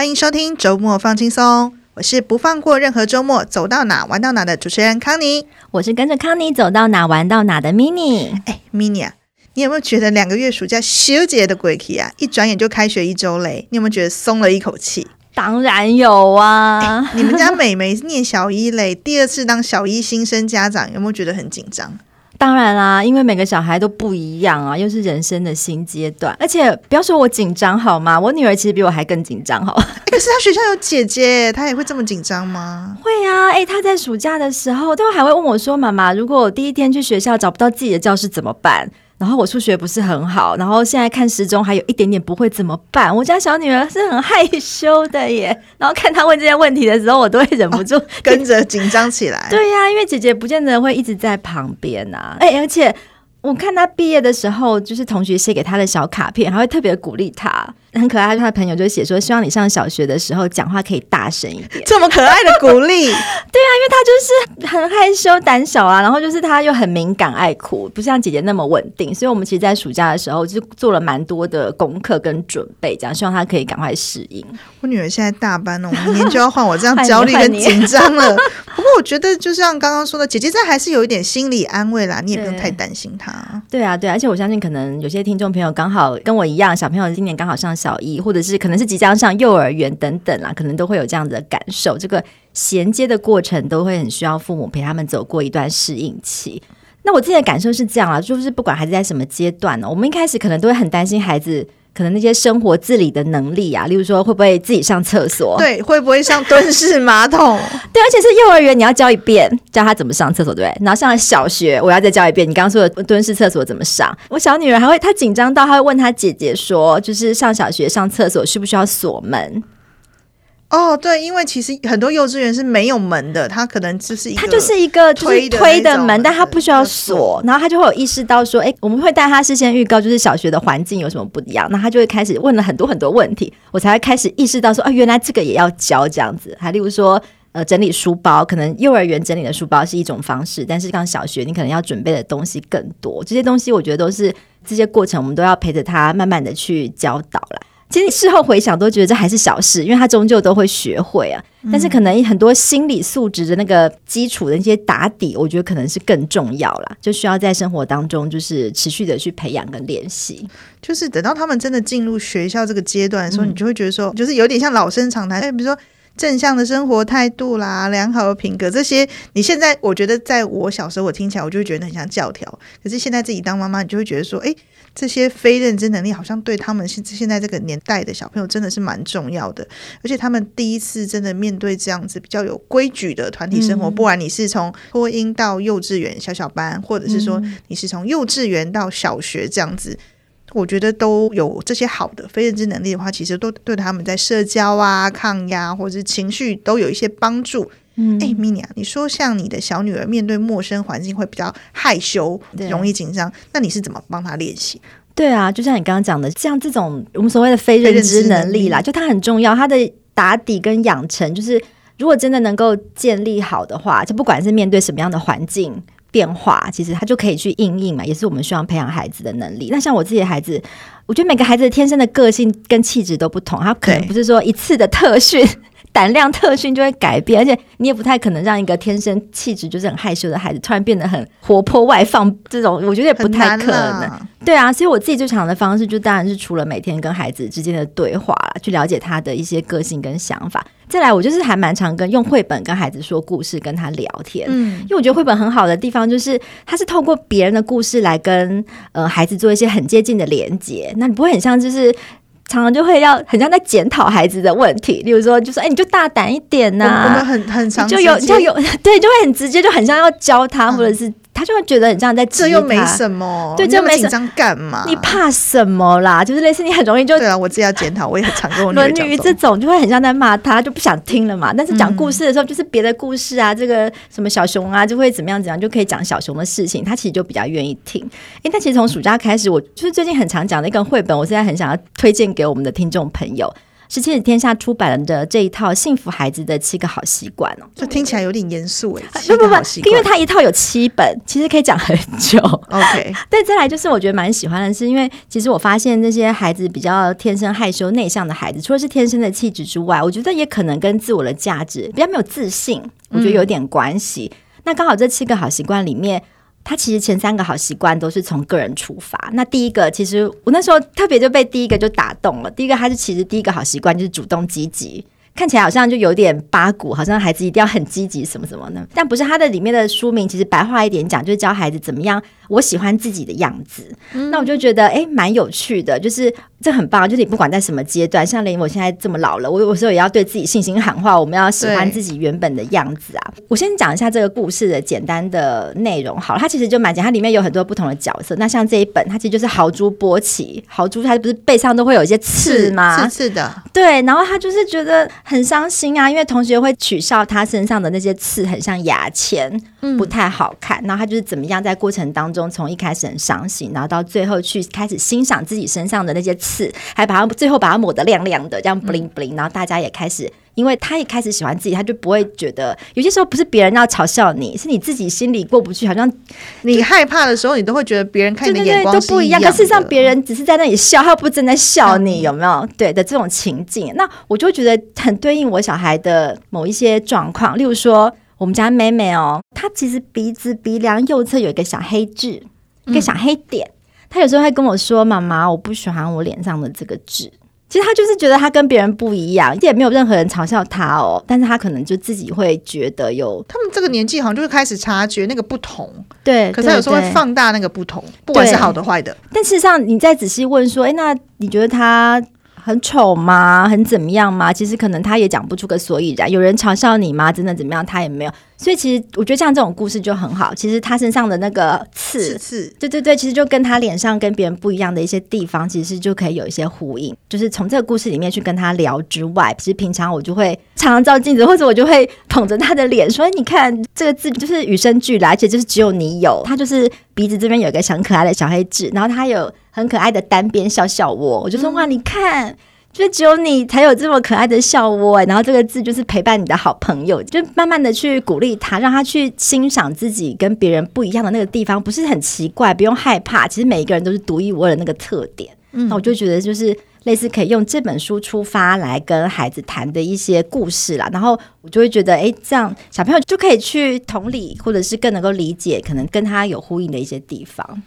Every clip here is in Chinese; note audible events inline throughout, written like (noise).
欢迎收听周末放轻松，我是不放过任何周末，走到哪玩到哪的主持人康妮，我是跟着康妮走到哪玩到哪的 Mini。哎，Mini 啊，你有没有觉得两个月暑假休节的鬼气啊？一转眼就开学一周嘞，你有没有觉得松了一口气？当然有啊！你们家美眉念小一嘞，第二次当小一新生家长，有没有觉得很紧张？当然啦，因为每个小孩都不一样啊，又是人生的新阶段，而且不要说我紧张好吗？我女儿其实比我还更紧张，(laughs) 好。可是她学校有姐姐，她也会这么紧张吗？会啊，哎，她在暑假的时候都还会问我说：“妈妈，如果我第一天去学校找不到自己的教室怎么办？”然后我数学不是很好，然后现在看时钟还有一点点不会怎么办？我家小女儿是很害羞的耶，(laughs) 然后看她问这些问题的时候，我都会忍不住、哦、跟着 (laughs) 紧张起来。对呀、啊，因为姐姐不见得会一直在旁边啊，哎，而且。我看他毕业的时候，就是同学写给他的小卡片，还会特别鼓励他，很可爱。他的朋友就写说，希望你上小学的时候讲话可以大声一点。这么可爱的鼓励，(laughs) 对啊，因为他就是很害羞胆小啊，然后就是他又很敏感爱哭，不像姐姐那么稳定。所以我们其实，在暑假的时候就做了蛮多的功课跟准备，这样希望他可以赶快适应。我女儿现在大班了，我明年就要换我这样 (laughs) 焦虑跟紧张了。不过我觉得，就像刚刚说的，姐姐这还是有一点心理安慰啦，你也不用太担心她。对啊，对啊，而且我相信，可能有些听众朋友刚好跟我一样，小朋友今年刚好上小一，或者是可能是即将上幼儿园等等啦，可能都会有这样子的感受。这个衔接的过程都会很需要父母陪他们走过一段适应期。那我自己的感受是这样啊，就是不管孩子在什么阶段呢，我们一开始可能都会很担心孩子。可能那些生活自理的能力啊，例如说会不会自己上厕所？对，会不会上蹲式马桶？(laughs) 对，而且是幼儿园，你要教一遍，教他怎么上厕所，对不对？然后上了小学，我要再教一遍，你刚刚说的蹲式厕所怎么上？我小女儿还会，她紧张到，她会问她姐姐说，就是上小学上厕所需不需要锁门？哦，对，因为其实很多幼稚园是没有门的，它可能就是一个它就是一个推推的门，但它不需要锁，然后他就会有意识到说，哎，我们会带他事先预告，就是小学的环境有什么不一样，那他就会开始问了很多很多问题，我才会开始意识到说，啊，原来这个也要教这样子，还例如说，呃，整理书包，可能幼儿园整理的书包是一种方式，但是刚小学你可能要准备的东西更多，这些东西我觉得都是这些过程，我们都要陪着他慢慢的去教导了。其实事后回想都觉得这还是小事，因为他终究都会学会啊。但是可能很多心理素质的那个基础的一些打底，我觉得可能是更重要啦，就需要在生活当中就是持续的去培养跟练习。就是等到他们真的进入学校这个阶段的时候，你就会觉得说，就是有点像老生常谈，哎，比如说正向的生活态度啦、良好的品格这些，你现在我觉得在我小时候我听起来我就会觉得很像教条，可是现在自己当妈妈，你就会觉得说，哎。这些非认知能力好像对他们现现在这个年代的小朋友真的是蛮重要的，而且他们第一次真的面对这样子比较有规矩的团体生活，不管你是从托婴到幼稚园小小班，或者是说你是从幼稚园到小学这样子，我觉得都有这些好的非认知能力的话，其实都对他们在社交啊、抗压或者是情绪都有一些帮助。嗯，哎，Mini 啊，你说像你的小女儿面对陌生环境会比较害羞，容易紧张，那你是怎么帮她练习？对啊，就像你刚刚讲的，像这种我们所谓的非认知能力啦，就它很重要，它的打底跟养成，就是如果真的能够建立好的话，就不管是面对什么样的环境变化，其实他就可以去应应嘛，也是我们希望培养孩子的能力。那像我自己的孩子，我觉得每个孩子天生的个性跟气质都不同，他可能不是说一次的特训。(laughs) 胆量特训就会改变，而且你也不太可能让一个天生气质就是很害羞的孩子突然变得很活泼外放，这种我觉得也不太可能。对啊，所以我自己最常的方式就当然是除了每天跟孩子之间的对话啦，去了解他的一些个性跟想法。再来，我就是还蛮常跟用绘本跟孩子说故事，跟他聊天。嗯，因为我觉得绘本很好的地方就是它是透过别人的故事来跟呃孩子做一些很接近的连接，那你不会很像就是。常常就会要很像在检讨孩子的问题，例如说就说，哎，你就大胆一点呐、啊。我们很很常就有就有 (laughs) 对，就会很直接，就很像要教他，嗯、或者是。他就会觉得很像在这又没什么，对，这么紧张干嘛？你怕什么啦？就是类似你很容易就对啊，我自己要检讨，我也很常跟我女儿 (laughs) 讲。这种就会很像在骂他，就不想听了嘛。但是讲故事的时候，就是别的故事啊，这个什么小熊啊，就会怎么样怎样，就可以讲小熊的事情，他其实就比较愿意听。哎，但其实从暑假开始，我就是最近很常讲的一个绘本，我现在很想要推荐给我们的听众朋友。是亲子天下出版的这一套《幸福孩子的七个好习惯》哦。这听起来有点严肃哎。不不不，因为它一套有七本，其实可以讲很久。OK，(laughs) 但再来就是我觉得蛮喜欢的是，因为其实我发现那些孩子比较天生害羞内向的孩子，除了是天生的气质之外，我觉得也可能跟自我的价值比较没有自信，我觉得有点关系。嗯、那刚好这七个好习惯里面。他其实前三个好习惯都是从个人出发。那第一个，其实我那时候特别就被第一个就打动了。第一个，他是其实第一个好习惯就是主动积极。看起来好像就有点八股，好像孩子一定要很积极什么什么呢，但不是。他的里面的书名其实白话一点讲，就是教孩子怎么样我喜欢自己的样子。嗯、那我就觉得哎，蛮有趣的，就是这很棒。就是你不管在什么阶段，像连我现在这么老了，我有时候也要对自己信心喊话，我们要喜欢自己原本的样子啊。我先讲一下这个故事的简单的内容。好了，它其实就蛮简单，它里面有很多不同的角色。那像这一本，它其实就是豪猪波奇，豪猪它不是背上都会有一些刺吗？刺刺的。对，然后他就是觉得。很伤心啊，因为同学会取笑他身上的那些刺很像牙签，不太好看。嗯、然后他就是怎么样，在过程当中，从一开始很伤心，然后到最后去开始欣赏自己身上的那些刺，还把它最后把它抹得亮亮的，这样 bling bling。然后大家也开始。因为他一开始喜欢自己，他就不会觉得有些时候不是别人要嘲笑你，是你自己心里过不去。好像你害怕的时候，你都会觉得别人看你的眼光都不一样。可事实上，别人只是在那里笑，他不是正在笑你，有没有？对的这种情境，那我就会觉得很对应我小孩的某一些状况。例如说，我们家妹妹哦，她其实鼻子鼻梁右侧有一个小黑痣，一个小黑点。她有时候会跟我说：“妈妈，我不喜欢我脸上的这个痣。”其实他就是觉得他跟别人不一样，也没有任何人嘲笑他哦。但是他可能就自己会觉得有，他们这个年纪好像就会开始察觉那个不同，对。可是他有时候会放大那个不同，不管是好的坏的。但事实上，你再仔细问说，哎，那你觉得他？很丑吗？很怎么样吗？其实可能他也讲不出个所以然。有人嘲笑你吗？真的怎么样？他也没有。所以其实我觉得像这种故事就很好。其实他身上的那个刺，刺，对对对，其实就跟他脸上跟别人不一样的一些地方，其实就可以有一些呼应。就是从这个故事里面去跟他聊之外，其实平常我就会常常照镜子，或者我就会捧着他的脸说：“你看这个字就是与生俱来，而且就是只有你有。”他就是鼻子这边有一个很可爱的小黑痣，然后他有。很可爱的单边笑笑窝，我就说哇，你看，就只有你才有这么可爱的笑窝，然后这个字就是陪伴你的好朋友，就慢慢的去鼓励他，让他去欣赏自己跟别人不一样的那个地方，不是很奇怪，不用害怕，其实每一个人都是独一无二的那个特点。嗯，那我就觉得就是类似可以用这本书出发来跟孩子谈的一些故事啦，然后我就会觉得，哎，这样小朋友就可以去同理，或者是更能够理解，可能跟他有呼应的一些地方。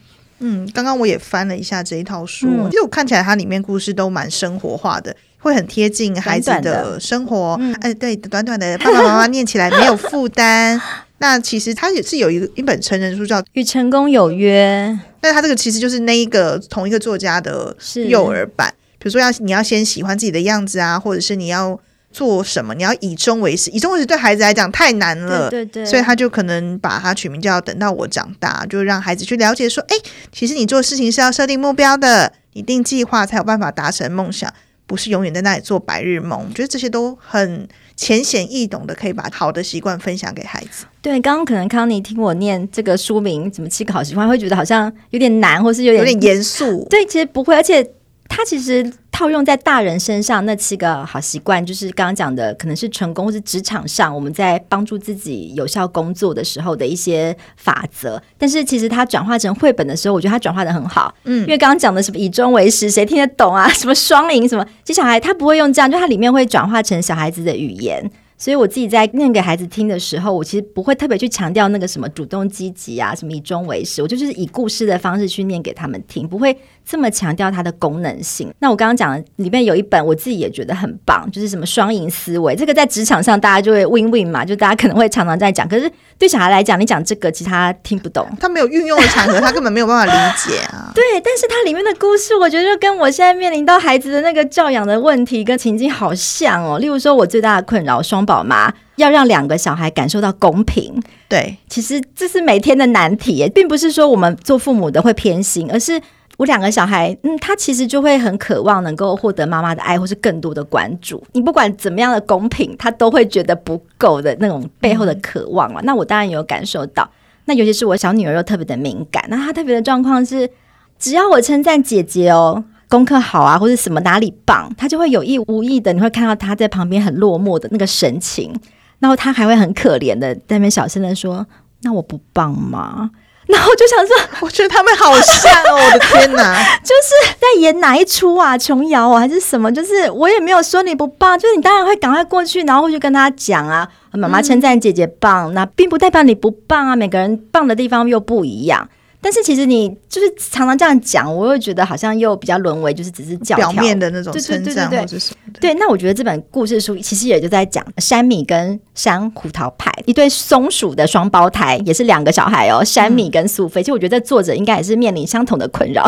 嗯，刚刚我也翻了一下这一套书，嗯、其实我看起来它里面故事都蛮生活化的，会很贴近孩子的生活。短短哎，对，短短的，爸爸妈妈念起来没有负担。(laughs) 那其实它也是有一个一本成人书叫《与成功有约》，但它这个其实就是那一个同一个作家的幼儿版。比如说要你要先喜欢自己的样子啊，或者是你要。做什么？你要以终为始，以终为始对孩子来讲太难了，对对对，所以他就可能把它取名叫“等到我长大”，就让孩子去了解说，哎，其实你做事情是要设定目标的，你定计划才有办法达成梦想，不是永远在那里做白日梦。我觉得这些都很浅显易懂的，可以把好的习惯分享给孩子。对，刚刚可能康妮听我念这个书名，怎么七个好习惯，会觉得好像有点难，或是有点有点严肃。(laughs) 对，其实不会，而且。他其实套用在大人身上那七个好习惯，就是刚刚讲的，可能是成功或是职场上我们在帮助自己有效工作的时候的一些法则。但是其实它转化成绘本的时候，我觉得它转化的很好。嗯，因为刚刚讲的什么以终为始，谁听得懂啊？什么双赢什么？其实小孩他不会用这样，就它里面会转化成小孩子的语言。所以我自己在念给孩子听的时候，我其实不会特别去强调那个什么主动积极啊，什么以终为始，我就是以故事的方式去念给他们听，不会。这么强调它的功能性，那我刚刚讲的里面有一本，我自己也觉得很棒，就是什么双赢思维，这个在职场上大家就会 win win 嘛，就大家可能会常常在讲。可是对小孩来讲，你讲这个其实他听不懂，他没有运用的场合，他根本没有办法理解啊。对，但是它里面的故事，我觉得就跟我现在面临到孩子的那个教养的问题跟情境好像哦。例如说，我最大的困扰，双宝妈要让两个小孩感受到公平。对，其实这是每天的难题，并不是说我们做父母的会偏心，而是。我两个小孩，嗯，他其实就会很渴望能够获得妈妈的爱，或是更多的关注。你不管怎么样的公平，他都会觉得不够的那种背后的渴望嘛。嗯、那我当然有感受到。那尤其是我小女儿又特别的敏感，那她特别的状况是，只要我称赞姐姐哦。功课好啊，或者什么哪里棒，他就会有意无意的，你会看到他在旁边很落寞的那个神情，然后他还会很可怜的在那边小声的说：“那我不棒吗？” (laughs) 然后就想说，我觉得他们好像哦，我的天哪，(laughs) 就是在演哪一出啊？琼瑶啊，还是什么？就是我也没有说你不棒，就是你当然会赶快过去，然后会去跟他讲啊，妈妈称赞姐姐棒，那并不代表你不棒啊，每个人棒的地方又不一样。但是其实你就是常常这样讲，我又觉得好像又比较沦为就是只是教表面的那种称赞或者什么的。对，那我觉得这本故事书其实也就在讲山米跟山胡桃派一对松鼠的双胞胎，也是两个小孩哦，山米跟苏菲。其实我觉得作者应该也是面临相同的困扰。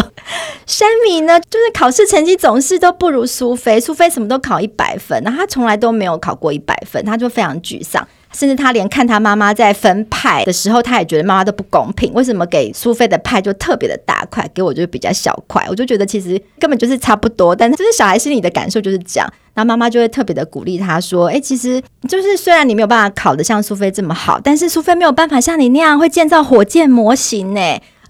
山米呢，就是考试成绩总是都不如苏菲，苏菲什么都考一百分，那他从来都没有考过一百分，他就非常沮丧。甚至他连看他妈妈在分派的时候，他也觉得妈妈都不公平。为什么给苏菲的派就特别的大块，给我就比较小块？我就觉得其实根本就是差不多。但就是小孩心里的感受就是这样。然后妈妈就会特别的鼓励他说：“哎，其实就是虽然你没有办法考得像苏菲这么好，但是苏菲没有办法像你那样会建造火箭模型呢。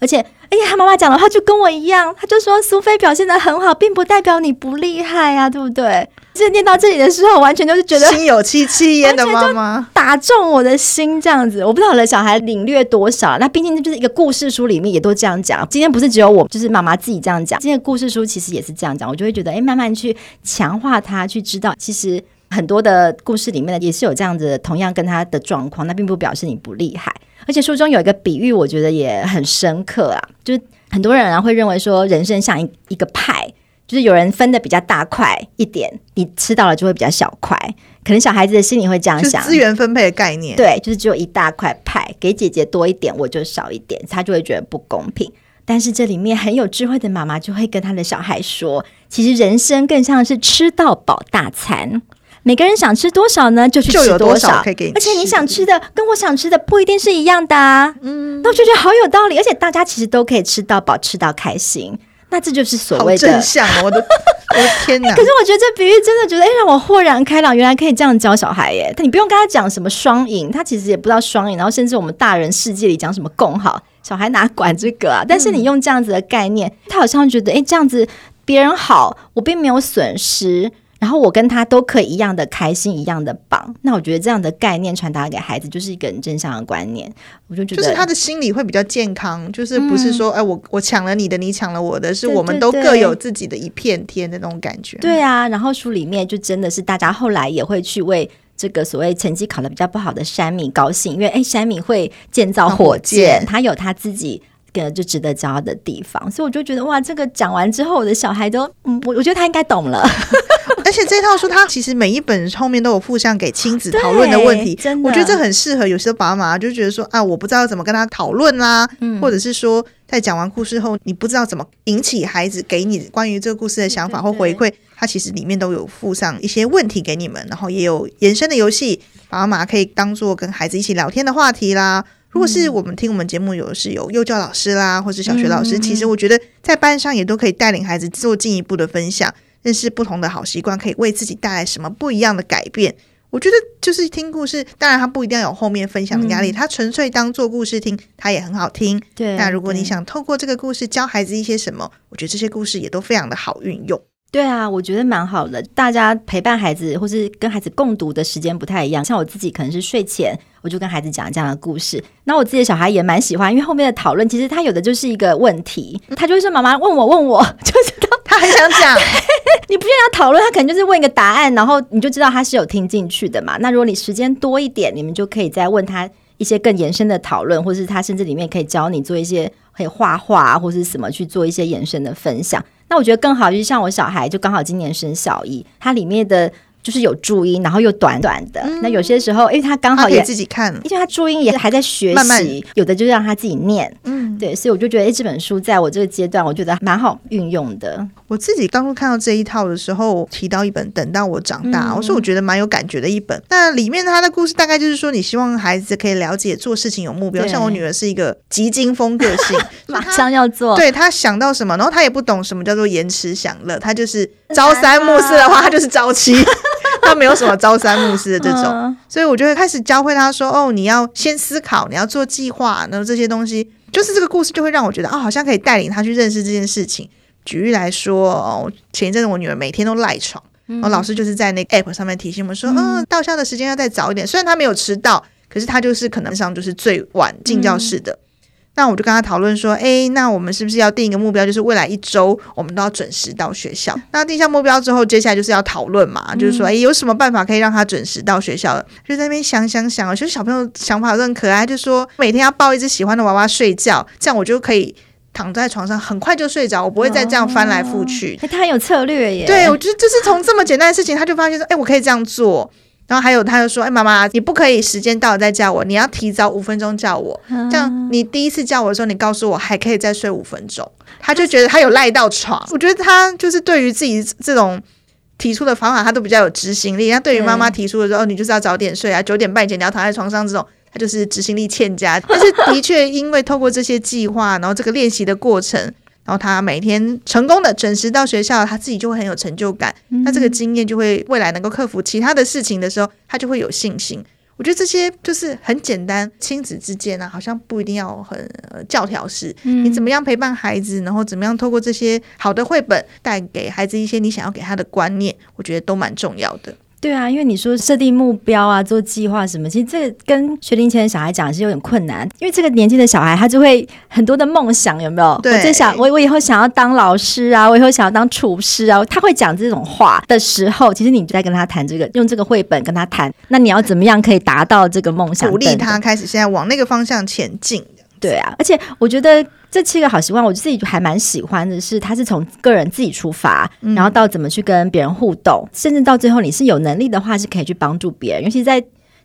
而且，哎呀，他妈妈讲的话就跟我一样，他就说苏菲表现得很好，并不代表你不厉害啊，对不对？”是念到这里的时候，完全就是觉得心有戚戚焉的妈妈打中我的心，这样子。我不知道我的小孩领略多少。那毕竟这就是一个故事书里面也都这样讲。今天不是只有我，就是妈妈自己这样讲。今天的故事书其实也是这样讲，我就会觉得，哎，慢慢去强化他，去知道，其实很多的故事里面呢，也是有这样子，同样跟他的状况，那并不表示你不厉害。而且书中有一个比喻，我觉得也很深刻啊，就是很多人啊会认为说，人生像一一个派。就是有人分的比较大块一点，你吃到了就会比较小块，可能小孩子的心里会这样想。资源分配的概念，对，就是只有一大块派，给姐姐多一点，我就少一点，他就会觉得不公平。但是这里面很有智慧的妈妈就会跟他的小孩说，其实人生更像是吃到饱大餐，每个人想吃多少呢，就去吃多少，可以给你。而且你想吃的跟我想吃的不一定是一样的啊。嗯，那我就觉得好有道理，而且大家其实都可以吃到饱，吃到开心。那这就是所谓的正向，我的 (laughs) 我的天哪！可是我觉得这比喻真的觉得，哎，让我豁然开朗，原来可以这样教小孩耶！但你不用跟他讲什么双赢，他其实也不知道双赢。然后甚至我们大人世界里讲什么共好，小孩哪管这个啊？但是你用这样子的概念，嗯、他好像觉得，哎，这样子别人好，我并没有损失。然后我跟他都可以一样的开心，一样的棒。那我觉得这样的概念传达给孩子，就是一个很正向的观念。我就觉得，就是他的心理会比较健康，就是不是说，嗯、哎，我我抢了你的，你抢了我的，是我们都各有自己的一片天的那种感觉。对，啊，然后书里面就真的是大家后来也会去为这个所谓成绩考得比较不好的山米高兴，因为哎，山米会建造火箭，他有他自己。就值得骄傲的地方，所以我就觉得哇，这个讲完之后，我的小孩都，嗯，我我觉得他应该懂了。(laughs) 而且这套书，它其实每一本后面都有附上给亲子讨论的问题，真的，我觉得这很适合有些爸爸妈妈就觉得说啊，我不知道怎么跟他讨论啦，嗯、或者是说在讲完故事后，你不知道怎么引起孩子给你关于这个故事的想法或回馈，它其实里面都有附上一些问题给你们，然后也有延伸的游戏，爸妈可以当做跟孩子一起聊天的话题啦。如果是我们听我们节目有的是有幼教老师啦，或是小学老师，嗯、其实我觉得在班上也都可以带领孩子做进一步的分享，认识不同的好习惯，可以为自己带来什么不一样的改变。我觉得就是听故事，当然他不一定要有后面分享的压力，他、嗯、纯粹当做故事听，他也很好听。对，那如果你想透过这个故事教孩子一些什么，我觉得这些故事也都非常的好运用。对啊，我觉得蛮好的。大家陪伴孩子或是跟孩子共读的时间不太一样，像我自己可能是睡前，我就跟孩子讲这样的故事。那我自己的小孩也蛮喜欢，因为后面的讨论其实他有的就是一个问题，他就会说：“妈妈问我问我，(laughs) 就是他很想讲。(laughs) ”你不需要讨论，他可能就是问一个答案，然后你就知道他是有听进去的嘛。那如果你时间多一点，你们就可以再问他一些更延伸的讨论，或是他甚至里面可以教你做一些可以画画或是什么去做一些延伸的分享。那我觉得更好，就是像我小孩，就刚好今年生小一，它里面的。就是有注音，然后又短短的。嗯、那有些时候，因为他刚好也自己看，因为他注音也还在学习，慢慢有的就让他自己念。嗯，对，所以我就觉得，哎，这本书在我这个阶段，我觉得蛮好运用的。我自己当初看到这一套的时候，提到一本《等到我长大》，嗯、我说我觉得蛮有感觉的一本。那里面他的故事大概就是说，你希望孩子可以了解做事情有目标。像我女儿是一个急惊风个性，(laughs) 马上要做。对，她想到什么，然后她也不懂什么叫做延迟享乐，她就是朝三暮四的话，她就是朝七。(laughs) 他没有什么朝三暮四的这种，嗯、所以我就会开始教会他说：“哦，你要先思考，你要做计划，然后这些东西，就是这个故事就会让我觉得，哦，好像可以带领他去认识这件事情。举例来说，哦，前一阵子我女儿每天都赖床，然后老师就是在那个 app 上面提醒我们说，嗯，嗯，到校的时间要再早一点。虽然她没有迟到，可是她就是可能上就是最晚进教室的。嗯那我就跟他讨论说，哎，那我们是不是要定一个目标，就是未来一周我们都要准时到学校？那定下目标之后，接下来就是要讨论嘛，嗯、就是说，哎，有什么办法可以让他准时到学校？就在那边想想想，其实小朋友想法都很可爱，就说每天要抱一只喜欢的娃娃睡觉，这样我就可以躺在床上很快就睡着，我不会再这样翻来覆去。哦、他很有策略耶。对，我觉得就是从这么简单的事情，他就发现说，哎，我可以这样做。然后还有，他就说：“哎，妈妈，你不可以时间到了再叫我，你要提早五分钟叫我。这样，你第一次叫我的时候，你告诉我还可以再睡五分钟。”他就觉得他有赖到床。我觉得他就是对于自己这种提出的方法，他都比较有执行力。他对于妈妈提出的时候，你就是要早点睡啊，九点半前你要躺在床上这种，他就是执行力欠佳。但是的确，因为透过这些计划，然后这个练习的过程。然后他每天成功的准时到学校，他自己就会很有成就感。嗯、那这个经验就会未来能够克服其他的事情的时候，他就会有信心。我觉得这些就是很简单，亲子之间呢、啊，好像不一定要很、呃、教条式。嗯、你怎么样陪伴孩子，然后怎么样透过这些好的绘本带给孩子一些你想要给他的观念，我觉得都蛮重要的。对啊，因为你说设定目标啊，做计划什么，其实这个跟学龄前的小孩讲是有点困难，因为这个年纪的小孩他就会很多的梦想，有没有？对，我在想，我我以后想要当老师啊，我以后想要当厨师啊，他会讲这种话的时候，其实你就在跟他谈这个，用这个绘本跟他谈，那你要怎么样可以达到这个梦想？鼓励他开始现在往那个方向前进。对啊，而且我觉得这七个好习惯，我自己还蛮喜欢的是，他是从个人自己出发，嗯、然后到怎么去跟别人互动，甚至到最后你是有能力的话，是可以去帮助别人。尤其在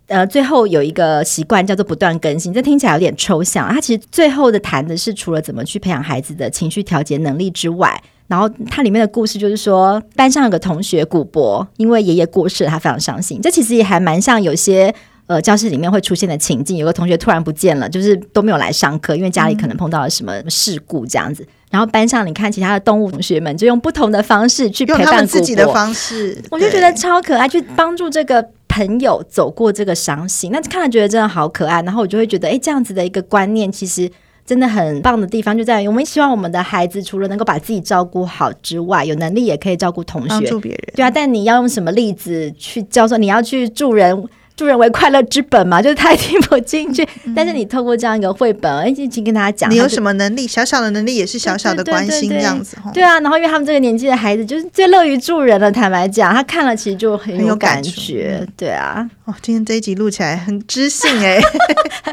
呃最后有一个习惯叫做不断更新，这听起来有点抽象。他其实最后的谈的是除了怎么去培养孩子的情绪调节能力之外，然后它里面的故事就是说，班上有个同学古博，因为爷爷过世，他非常伤心。这其实也还蛮像有些。呃，教室里面会出现的情境，有个同学突然不见了，就是都没有来上课，因为家里可能碰到了什么事故这样子。嗯、然后班上你看其他的动物同学们，就用不同的方式去陪伴自己的方式，我就觉得超可爱，去帮助这个朋友走过这个伤心。那看了觉得真的好可爱，然后我就会觉得，哎，这样子的一个观念，其实真的很棒的地方就在于，我们希望我们的孩子除了能够把自己照顾好之外，有能力也可以照顾同学，帮助别人。对啊，但你要用什么例子去教授你要去助人？助人为快乐之本嘛，(laughs) 就是他也听不进去。嗯、但是你透过这样一个绘本，哎，已经跟他讲，你有什么能力，小小的能力也是小小的关心这样子。对啊，然后因为他们这个年纪的孩子，就是最乐于助人了。坦白讲，他看了其实就很有感觉。感对啊，哦，今天这一集录起来很知性哎，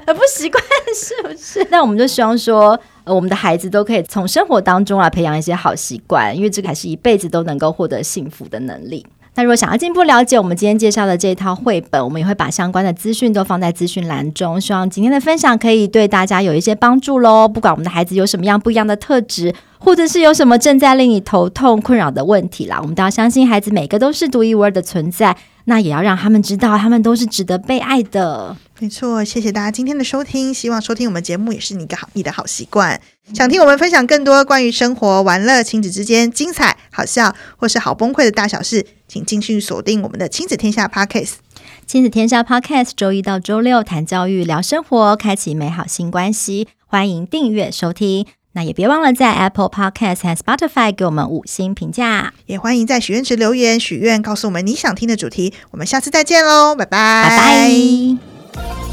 很 (laughs) 不习惯是不是？(laughs) 那我们就希望说，呃，我们的孩子都可以从生活当中啊培养一些好习惯，因为这个还是一辈子都能够获得幸福的能力。那如果想要进一步了解我们今天介绍的这一套绘本，我们也会把相关的资讯都放在资讯栏中。希望今天的分享可以对大家有一些帮助喽。不管我们的孩子有什么样不一样的特质，或者是有什么正在令你头痛困扰的问题啦，我们都要相信孩子每个都是独一无二的存在。那也要让他们知道，他们都是值得被爱的。没错，谢谢大家今天的收听。希望收听我们节目也是你一个好你的好习惯。想听我们分享更多关于生活、玩乐、亲子之间精彩、好笑或是好崩溃的大小事，请继续锁定我们的亲子天下 Podcast。亲子天下 Podcast 周一到周六谈教育、聊生活，开启美好新关系。欢迎订阅收听。那也别忘了在 Apple Podcast 和 Spotify 给我们五星评价，也欢迎在许愿池留言许愿，告诉我们你想听的主题。我们下次再见喽，拜拜，拜拜。